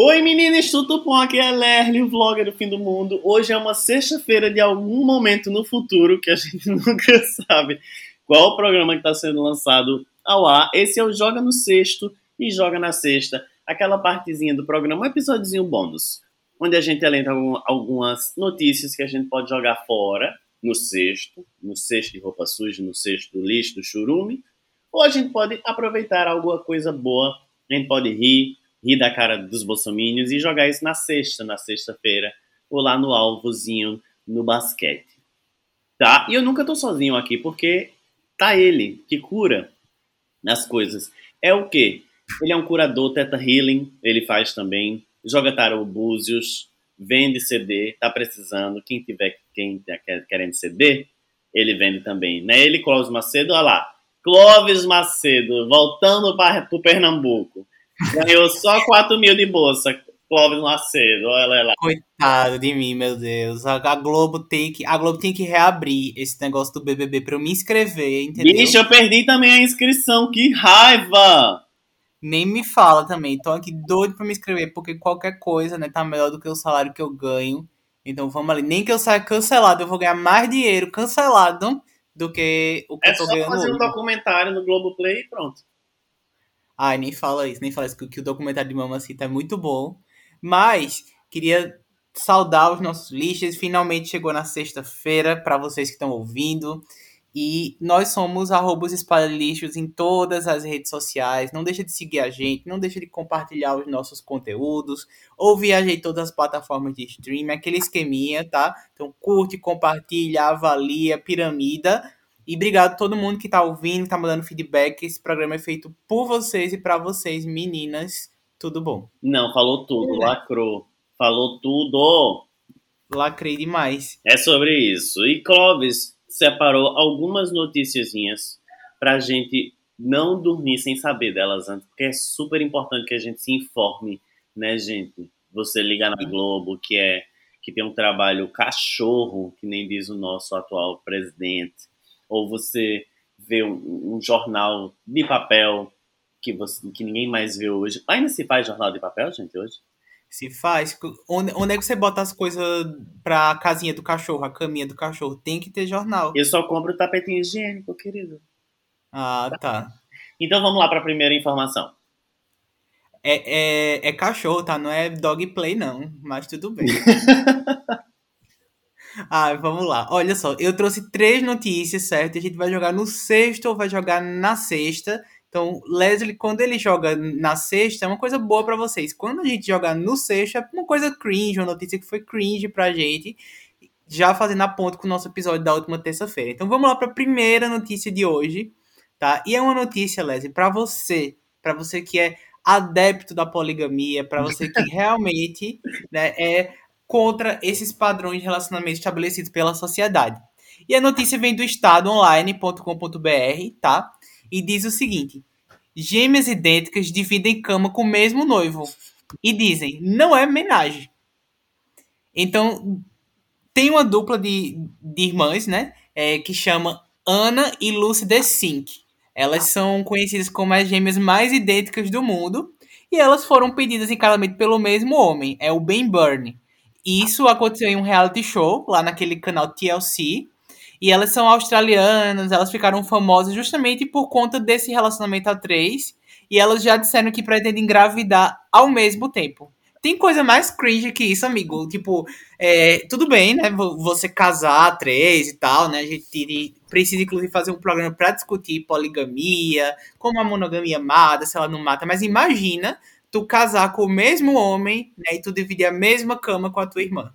Oi meninas, tudo bom? Aqui é Lerly, o vlogger do fim do mundo. Hoje é uma sexta-feira de algum momento no futuro que a gente nunca sabe qual o programa que está sendo lançado ao ar. Esse é o Joga no Sexto e Joga na Sexta, aquela partezinha do programa, um episódiozinho bônus, onde a gente alenta algumas notícias que a gente pode jogar fora, no sexto, no cesto de roupa suja, no cesto do lixo, do churume, ou a gente pode aproveitar alguma coisa boa, a gente pode rir, rir da cara dos bolsominions e jogar isso na sexta, na sexta-feira, ou lá no alvozinho, no basquete. Tá? E eu nunca tô sozinho aqui, porque tá ele, que cura as coisas. É o quê? Ele é um curador Teta Healing, ele faz também, joga tarot búzios, vende CD, tá precisando, quem tiver quem tá querendo CD, ele vende também. Né? Ele, Clóvis Macedo, olha lá, Clóvis Macedo, voltando para o Pernambuco. Ganhou só 4 mil de bolsa. Clóvis Macedo, olha lá. Coitado de mim, meu Deus. A Globo tem que, a Globo tem que reabrir esse negócio do BBB para eu me inscrever, entendeu? Bicho, eu perdi também a inscrição, que raiva! Nem me fala também. Tô aqui doido para me inscrever, porque qualquer coisa, né, tá melhor do que o salário que eu ganho. Então vamos ali. Nem que eu saia cancelado, eu vou ganhar mais dinheiro cancelado do que o que é eu tô ganhando. É só fazer um documentário no Globoplay e pronto. Ai, nem fala isso, nem fala isso, que o documentário de Mamacita é muito bom. Mas, queria saudar os nossos lixos. Finalmente chegou na sexta-feira, para vocês que estão ouvindo. E nós somos arrobos lixos em todas as redes sociais. Não deixa de seguir a gente, não deixa de compartilhar os nossos conteúdos. Ouvir a gente em todas as plataformas de streaming, aquele esqueminha, tá? Então curte, compartilha, avalia, piramida. E obrigado a todo mundo que está ouvindo, que está mandando feedback. Esse programa é feito por vocês e para vocês, meninas. Tudo bom? Não, falou tudo, é. lacrou. Falou tudo. Lacrei demais. É sobre isso. E Clóvis separou algumas noticiazinhas pra gente não dormir sem saber delas antes, porque é super importante que a gente se informe, né, gente? Você liga na Globo, que é que tem um trabalho cachorro, que nem diz o nosso atual presidente ou você vê um, um, jornal de papel que, você, que ninguém mais vê hoje. Ainda se faz jornal de papel, gente, hoje? Se faz. Onde, onde é que você bota as coisas pra casinha do cachorro, a caminha do cachorro? Tem que ter jornal. Eu só compro tapetinho higiênico, querido. Ah, tá. Então vamos lá para a primeira informação. É, é, é cachorro, tá? Não é dog play, não. Mas tudo bem. Ah, vamos lá. Olha só, eu trouxe três notícias, certo? A gente vai jogar no sexto ou vai jogar na sexta. Então, Leslie, quando ele joga na sexta, é uma coisa boa para vocês. Quando a gente joga no sexto, é uma coisa cringe, uma notícia que foi cringe pra gente. Já fazendo a ponto com o nosso episódio da última terça-feira. Então, vamos lá para a primeira notícia de hoje, tá? E é uma notícia, Leslie, para você, para você que é adepto da poligamia, para você que realmente né, é contra esses padrões de relacionamento estabelecidos pela sociedade. E a notícia vem do estadoonline.com.br, tá? E diz o seguinte: Gêmeas idênticas dividem cama com o mesmo noivo. E dizem, não é homenagem. Então, tem uma dupla de, de irmãs, né? É, que chama Ana e Lucy DeSink. Elas são conhecidas como as gêmeas mais idênticas do mundo. E elas foram pedidas em casamento pelo mesmo homem, é o Ben Burney. Isso aconteceu em um reality show, lá naquele canal TLC. E elas são australianas, elas ficaram famosas justamente por conta desse relacionamento a três. E elas já disseram que pretendem engravidar ao mesmo tempo. Tem coisa mais cringe que isso, amigo. Tipo, é, tudo bem, né? Você casar três e tal, né? A gente precisa, inclusive, fazer um programa para discutir poligamia, como a monogamia mata, se ela não mata. Mas imagina tu casar com o mesmo homem, né, e tu dividir a mesma cama com a tua irmã.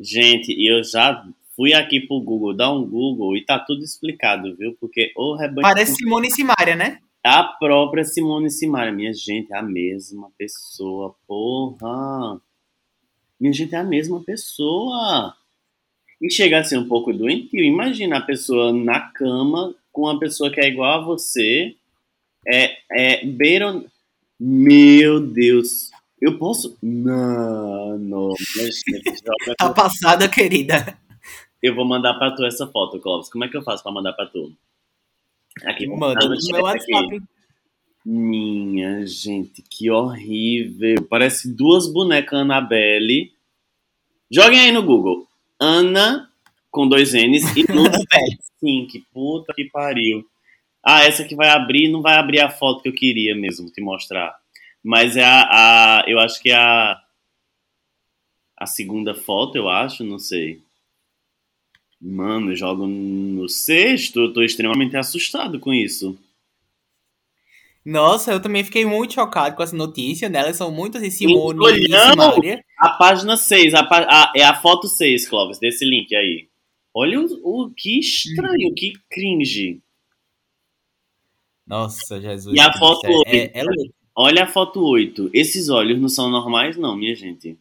Gente, eu já fui aqui pro Google, dar um Google e tá tudo explicado, viu? Porque o rebanho. Parece Simone Simaria, né? A própria Simone Simaria. Minha gente, é a mesma pessoa, porra. Minha gente, é a mesma pessoa. E chega a ser um pouco doentio. Imagina a pessoa na cama com uma pessoa que é igual a você. É, é beiram meu Deus. Eu posso. Não, não. tá passada, querida. Eu vou mandar pra tu essa foto, Clóvis. Como é que eu faço pra mandar pra tu? Aqui, Manda no meu WhatsApp. Aqui. Minha gente, que horrível. Parece duas bonecas Annabelle. Joguem aí no Google. Ana com dois N's e Luna Sim, que puta que pariu. Ah, essa que vai abrir, não vai abrir a foto que eu queria mesmo te mostrar. Mas é a, a eu acho que é a a segunda foto, eu acho, não sei. Mano, eu jogo no sexto, eu tô extremamente assustado com isso. Nossa, eu também fiquei muito chocado com essa notícia, né? Elas são muito assim, Simone Simária. A página 6, a, a, é a foto 6, Clóvis, desse link aí. Olha o, o que estranho, hum. que cringe. Nossa, Jesus. E a foto 8. É, é olha a foto 8. Esses olhos não são normais, não, minha gente.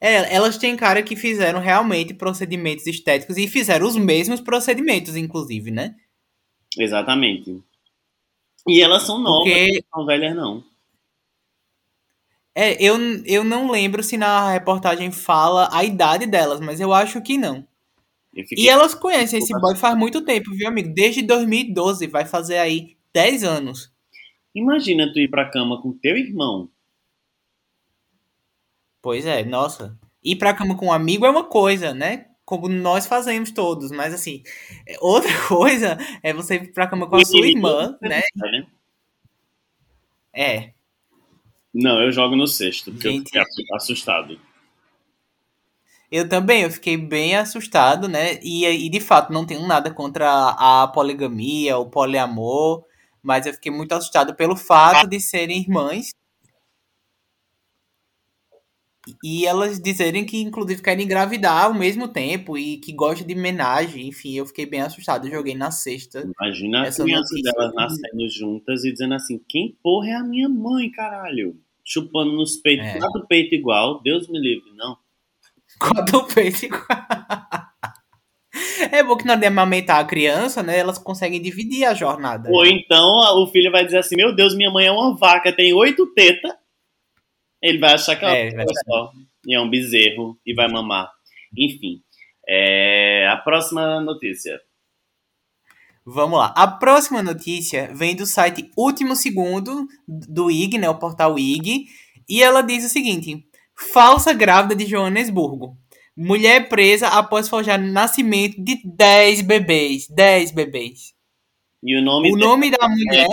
É, elas têm cara que fizeram realmente procedimentos estéticos e fizeram os mesmos procedimentos, inclusive, né? Exatamente. E elas são novas, Porque... não são velhas, não. É, eu, eu não lembro se na reportagem fala a idade delas, mas eu acho que não. E elas conhecem esse boy faz muito tempo, viu, amigo? Desde 2012, vai fazer aí 10 anos. Imagina tu ir pra cama com teu irmão Pois é, nossa. Ir pra cama com um amigo é uma coisa, né? Como nós fazemos todos, mas assim, outra coisa é você ir pra cama com a sua irmã, né? É. Não, eu jogo no sexto, porque Gente, eu fiquei assustado. Eu também, eu fiquei bem assustado, né? E, e de fato, não tenho nada contra a poligamia, o poliamor, mas eu fiquei muito assustado pelo fato de serem irmãs e elas dizerem que, inclusive, querem engravidar ao mesmo tempo e que gostam de homenagem. Enfim, eu fiquei bem assustado. Eu joguei na sexta. Imagina as crianças delas nascendo juntas e dizendo assim: quem porra é a minha mãe, caralho? Chupando nos peitos, é. quatro peito igual. Deus me livre, não. É bom que na hora de amamentar a criança, né? Elas conseguem dividir a jornada. Ou então o filho vai dizer assim: Meu Deus, minha mãe é uma vaca, tem oito tetas ele vai achar que é, uma é, só. E é um bezerro e vai mamar. Enfim. É... A próxima notícia. Vamos lá. A próxima notícia vem do site Último Segundo, do IG, né? O portal IG. E ela diz o seguinte: Falsa grávida de Joanesburgo. Mulher presa após forjar nascimento de 10 bebês. 10 bebês. E o nome, o nome da mulher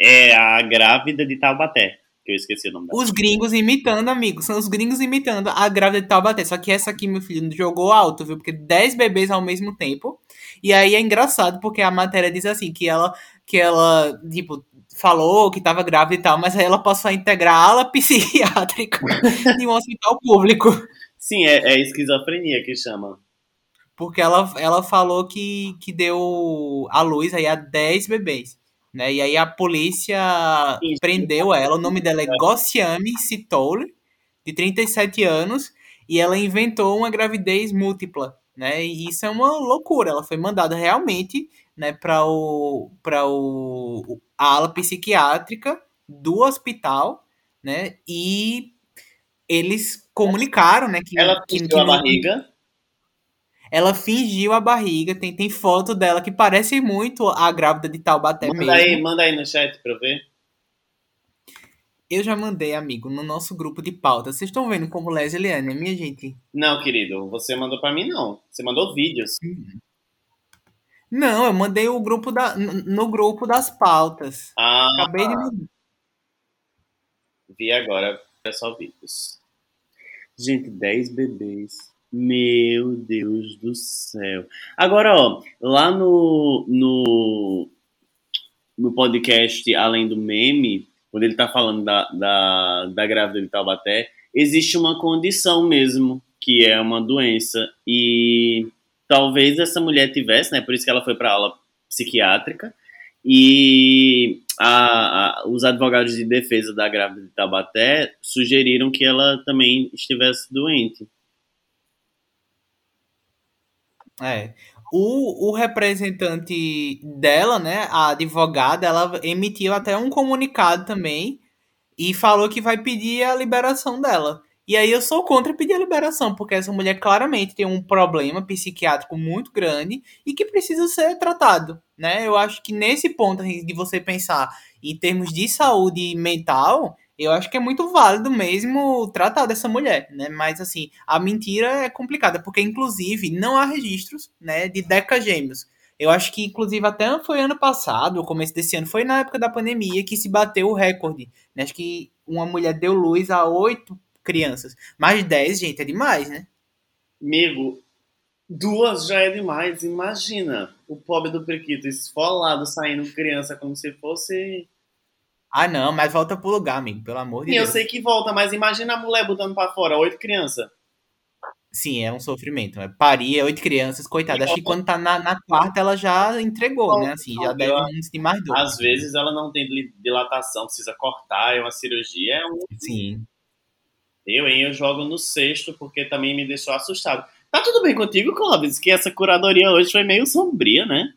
é, é a grávida de Taubaté que eu esqueci o nome dela. Os gringos imitando, amigo. São os gringos imitando a grávida de Taubaté. Só que essa aqui, meu filho, jogou alto, viu? Porque 10 bebês ao mesmo tempo. E aí é engraçado, porque a matéria diz assim, que ela, que ela tipo, falou que tava grávida e tal, mas aí ela passou a integrar a ala psiquiátrica de um hospital público. Sim, é, é esquizofrenia que chama. Porque ela, ela falou que, que deu a luz aí a 10 bebês. Né? E aí a polícia Isso. prendeu ela. O nome dela é Gossiami Sitole, de 37 anos, e ela inventou uma gravidez múltipla. Né? E isso é uma loucura. Ela foi mandada realmente né, para o, pra o, a ala psiquiátrica do hospital, né? E eles comunicaram, né, que ela que, que, a barriga ela fingiu a barriga. Tem, tem foto dela que parece muito a grávida de Taubaté manda mesmo. Aí, manda aí no chat pra eu ver. Eu já mandei, amigo, no nosso grupo de pauta. Vocês estão vendo como Leslie é, minha gente? Não, querido, você mandou para mim não. Você mandou vídeos. Não, eu mandei o grupo da, no grupo das pautas. Ah. Acabei de Vi agora, é só vídeos. Gente, 10 bebês. Meu Deus do céu. Agora, ó, lá no, no, no podcast Além do Meme, quando ele tá falando da, da, da grávida de Taubaté, existe uma condição mesmo, que é uma doença. E talvez essa mulher tivesse, né? Por isso que ela foi para aula psiquiátrica. E a, a, os advogados de defesa da grávida de Taubaté sugeriram que ela também estivesse doente. É. O, o representante dela, né, a advogada, ela emitiu até um comunicado também e falou que vai pedir a liberação dela. E aí eu sou contra pedir a liberação, porque essa mulher claramente tem um problema psiquiátrico muito grande e que precisa ser tratado, né? Eu acho que nesse ponto de você pensar em termos de saúde mental, eu acho que é muito válido mesmo tratar dessa mulher, né? Mas assim, a mentira é complicada, porque inclusive não há registros, né, de Deca Gêmeos. Eu acho que inclusive até foi ano passado, o começo desse ano, foi na época da pandemia que se bateu o recorde. Né? Acho que uma mulher deu luz a oito crianças. Mais de dez, gente, é demais, né? Amigo, duas já é demais. Imagina o pobre do Periquito esfolado saindo criança como se fosse ah, não, mas volta pro lugar, amigo, pelo amor de Sim, Deus. eu sei que volta, mas imagina a mulher botando pra fora oito crianças. Sim, é um sofrimento. É parir oito crianças, coitada. Acho que quando tá na, na quarta ela já entregou, né? Assim, já deve não ter mais dor. Às vezes ela não tem dilatação, precisa cortar, é uma cirurgia. É um... Sim. Eu, hein, eu jogo no sexto porque também me deixou assustado. Tá tudo bem contigo, Clóvis? Que essa curadoria hoje foi meio sombria, né?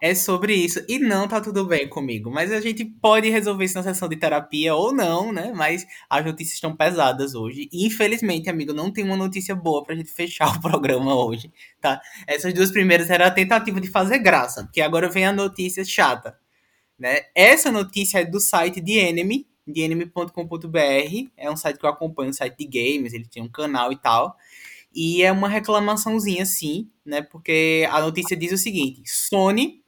É sobre isso. E não tá tudo bem comigo. Mas a gente pode resolver isso na sessão de terapia ou não, né? Mas as notícias estão pesadas hoje. Infelizmente, amigo, não tem uma notícia boa pra gente fechar o programa hoje, tá? Essas duas primeiras era a tentativa de fazer graça, porque agora vem a notícia chata, né? Essa notícia é do site de Enemy, de enemy.com.br. É um site que eu acompanho, um site de games, ele tem um canal e tal. E é uma reclamaçãozinha, sim, né? Porque a notícia diz o seguinte: Sony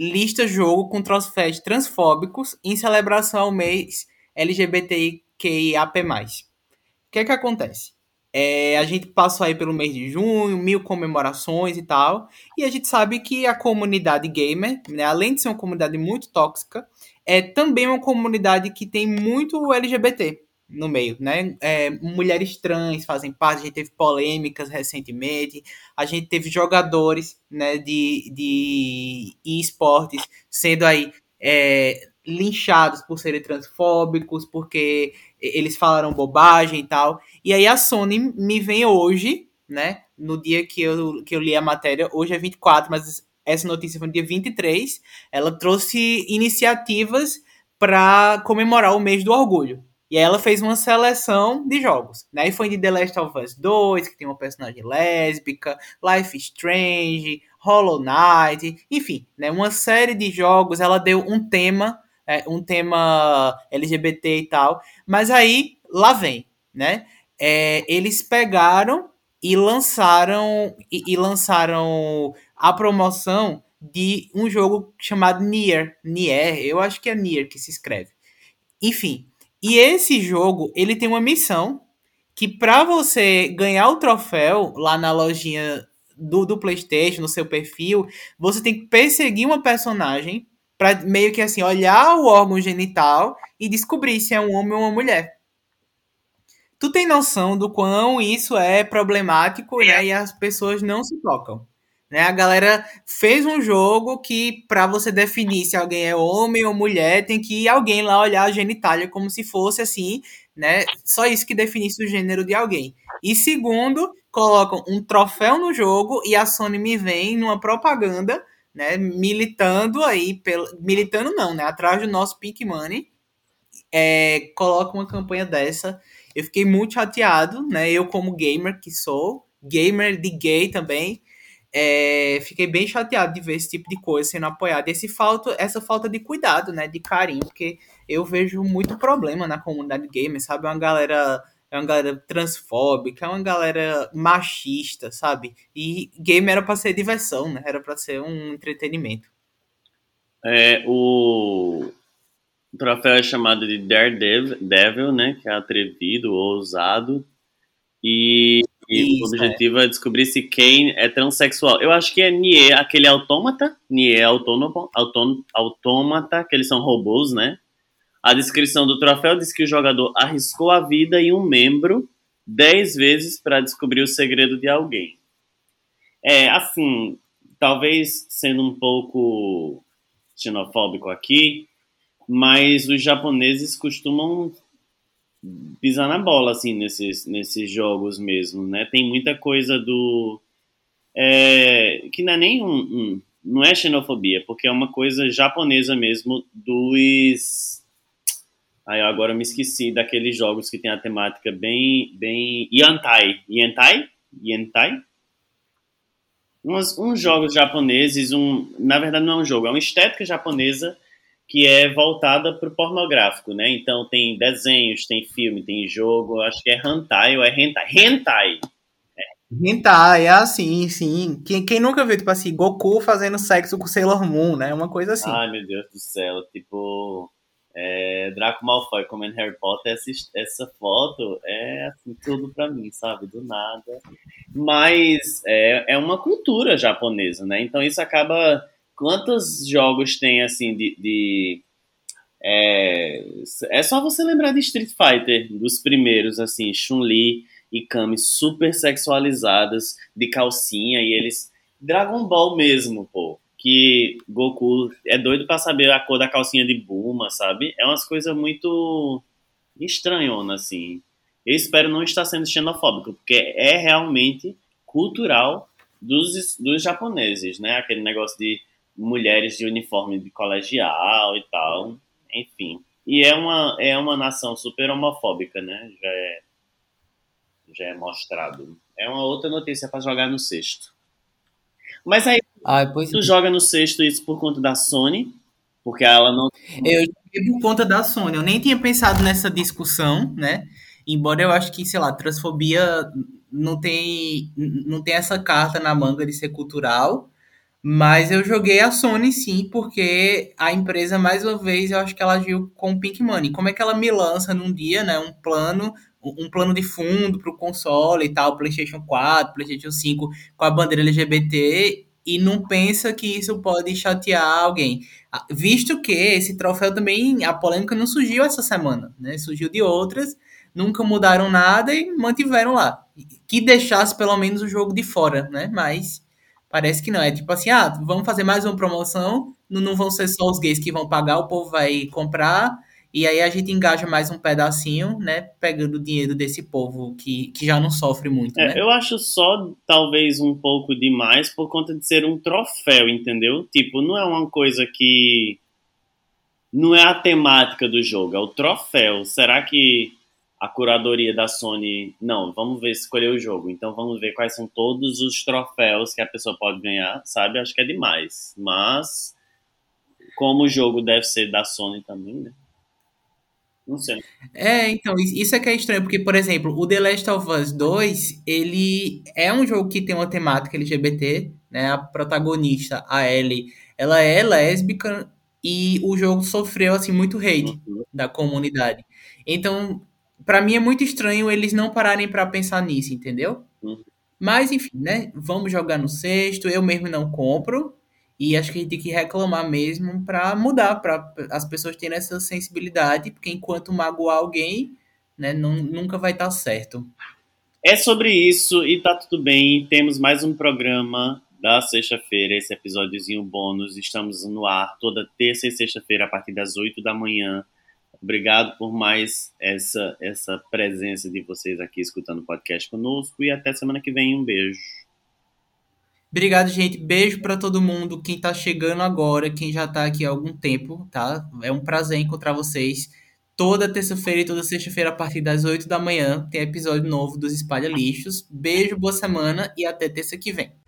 lista jogo com troféus transfóbicos em celebração ao mês LGBTQIAP+. O que é que acontece? É, a gente passou aí pelo mês de junho, mil comemorações e tal, e a gente sabe que a comunidade gamer, né, além de ser uma comunidade muito tóxica, é também uma comunidade que tem muito LGBT no meio, né? É, mulheres trans fazem parte, a gente teve polêmicas recentemente, a gente teve jogadores né, de, de esportes sendo aí é, linchados por serem transfóbicos, porque eles falaram bobagem e tal. E aí a Sony me vem hoje, né? No dia que eu, que eu li a matéria, hoje é 24, mas essa notícia foi no dia 23. Ela trouxe iniciativas para comemorar o mês do orgulho. E ela fez uma seleção de jogos. Né? E foi de The Last of Us 2, que tem uma personagem lésbica, Life Strange, Hollow Knight, enfim, né? uma série de jogos. Ela deu um tema, é, um tema LGBT e tal. Mas aí, lá vem, né? É, eles pegaram e lançaram e, e, lançaram a promoção de um jogo chamado Nier. Nier, eu acho que é Nier que se escreve. Enfim, e esse jogo, ele tem uma missão que para você ganhar o troféu lá na lojinha do, do PlayStation, no seu perfil, você tem que perseguir uma personagem para meio que assim olhar o órgão genital e descobrir se é um homem ou uma mulher. Tu tem noção do quão isso é problemático, né? E as pessoas não se tocam. Né? A galera fez um jogo que, para você definir se alguém é homem ou mulher, tem que alguém lá olhar a genitália como se fosse assim, né? Só isso que definisse o gênero de alguém. E segundo, colocam um troféu no jogo e a Sony me vem numa propaganda, né? Militando aí, pelo, militando não, né? Atrás do nosso Pink Money, é, coloca uma campanha dessa. Eu fiquei muito chateado, né? Eu, como gamer que sou, gamer de gay também, é, fiquei bem chateado de ver esse tipo de coisa sendo apoiado. Esse falta, essa falta de cuidado, né? De carinho, porque eu vejo muito problema na comunidade gamer, sabe? É uma galera. É uma galera transfóbica, é uma galera machista, sabe? E game era pra ser diversão, né? Era pra ser um entretenimento. É, o, o troféu é chamado de Daredevil, né? Que é atrevido, ousado. E e Isso, o objetivo é. é. descobrir se Kane é transexual. Eu acho que é Nier, aquele autômata. Nier autônomo, autônomo, autômata, que eles são robôs, né? A descrição do troféu diz que o jogador arriscou a vida e um membro dez vezes para descobrir o segredo de alguém. É, assim, talvez sendo um pouco xenofóbico aqui, mas os japoneses costumam pisar na bola, assim, nesses, nesses jogos mesmo, né? Tem muita coisa do... É, que não é nem um, um, Não é xenofobia, porque é uma coisa japonesa mesmo dos... Aí agora eu me esqueci daqueles jogos que tem a temática bem. bem. Yantai. Yantai? Yantai? Uns, uns jogos japoneses, um. Na verdade não é um jogo, é uma estética japonesa que é voltada para o pornográfico, né? Então tem desenhos, tem filme, tem jogo, acho que é hentai ou é hentai. Hentai! Hentai, é assim, sim. Quem, quem nunca viu, tipo assim, Goku fazendo sexo com Sailor Moon, né? Uma coisa assim. Ai, meu Deus do céu. Tipo, é, Draco Malfoy comendo Harry Potter, essa, essa foto é assim, tudo pra mim, sabe? Do nada. Mas é, é uma cultura japonesa, né? Então isso acaba. Quantos jogos tem assim de. de é, é só você lembrar de Street Fighter, dos primeiros, assim, Chun-Li e Kami super sexualizadas, de calcinha, e eles. Dragon Ball mesmo, pô que Goku é doido para saber a cor da calcinha de Buma, sabe? É umas coisas muito estranhonas, assim. Eu espero não estar sendo xenofóbico, porque é realmente cultural dos, dos japoneses, né? Aquele negócio de mulheres de uniforme de colegial e tal, enfim. E é uma, é uma nação super homofóbica, né? Já é, já é mostrado. É uma outra notícia para jogar no cesto. Mas aí ah. Tu é. joga no sexto isso por conta da Sony, porque ela não. Eu joguei por conta da Sony. Eu nem tinha pensado nessa discussão, né? Embora eu acho que, sei lá, transfobia não tem, não tem essa carta na manga de ser cultural. Mas eu joguei a Sony sim, porque a empresa, mais uma vez, eu acho que ela agiu com o Pink Money. Como é que ela me lança num dia, né, um plano, um plano de fundo para o console e tal, PlayStation 4, PlayStation 5, com a bandeira LGBT, e não pensa que isso pode chatear alguém. Ah, visto que esse troféu também, a polêmica não surgiu essa semana, né? Surgiu de outras, nunca mudaram nada e mantiveram lá. Que deixasse pelo menos o jogo de fora, né? Mas parece que não. É tipo assim, ah, vamos fazer mais uma promoção, não vão ser só os gays que vão pagar, o povo vai comprar e aí a gente engaja mais um pedacinho, né? Pegando o dinheiro desse povo que, que já não sofre muito, é, né? Eu acho só, talvez, um pouco demais por conta de ser um troféu, entendeu? Tipo, não é uma coisa que... Não é a temática do jogo, é o troféu. Será que a curadoria da Sony... Não, vamos ver, escolher o jogo. Então vamos ver quais são todos os troféus que a pessoa pode ganhar, sabe? Acho que é demais. Mas, como o jogo deve ser da Sony também, né? Não sei. É, então, isso é que é estranho, porque, por exemplo, o The Last of Us 2, ele é um jogo que tem uma temática LGBT, né? A protagonista, a Ellie, ela é lésbica e o jogo sofreu, assim, muito hate uhum. da comunidade. Então, para mim é muito estranho eles não pararem para pensar nisso, entendeu? Uhum. Mas, enfim, né? Vamos jogar no sexto, eu mesmo não compro, e acho que a gente tem que reclamar mesmo para mudar, para as pessoas terem essa sensibilidade, porque enquanto magoar alguém, né, não, nunca vai estar tá certo. É sobre isso e tá tudo bem. Temos mais um programa da sexta-feira, esse episódiozinho bônus. Estamos no ar toda terça e sexta-feira a partir das 8 da manhã. Obrigado por mais essa, essa presença de vocês aqui escutando o podcast conosco e até semana que vem. Um beijo. Obrigado, gente. Beijo para todo mundo. Quem tá chegando agora, quem já tá aqui há algum tempo, tá? É um prazer encontrar vocês. Toda terça-feira e toda sexta-feira, a partir das 8 da manhã, tem episódio novo dos Espalha Lixos. Beijo, boa semana e até terça que vem.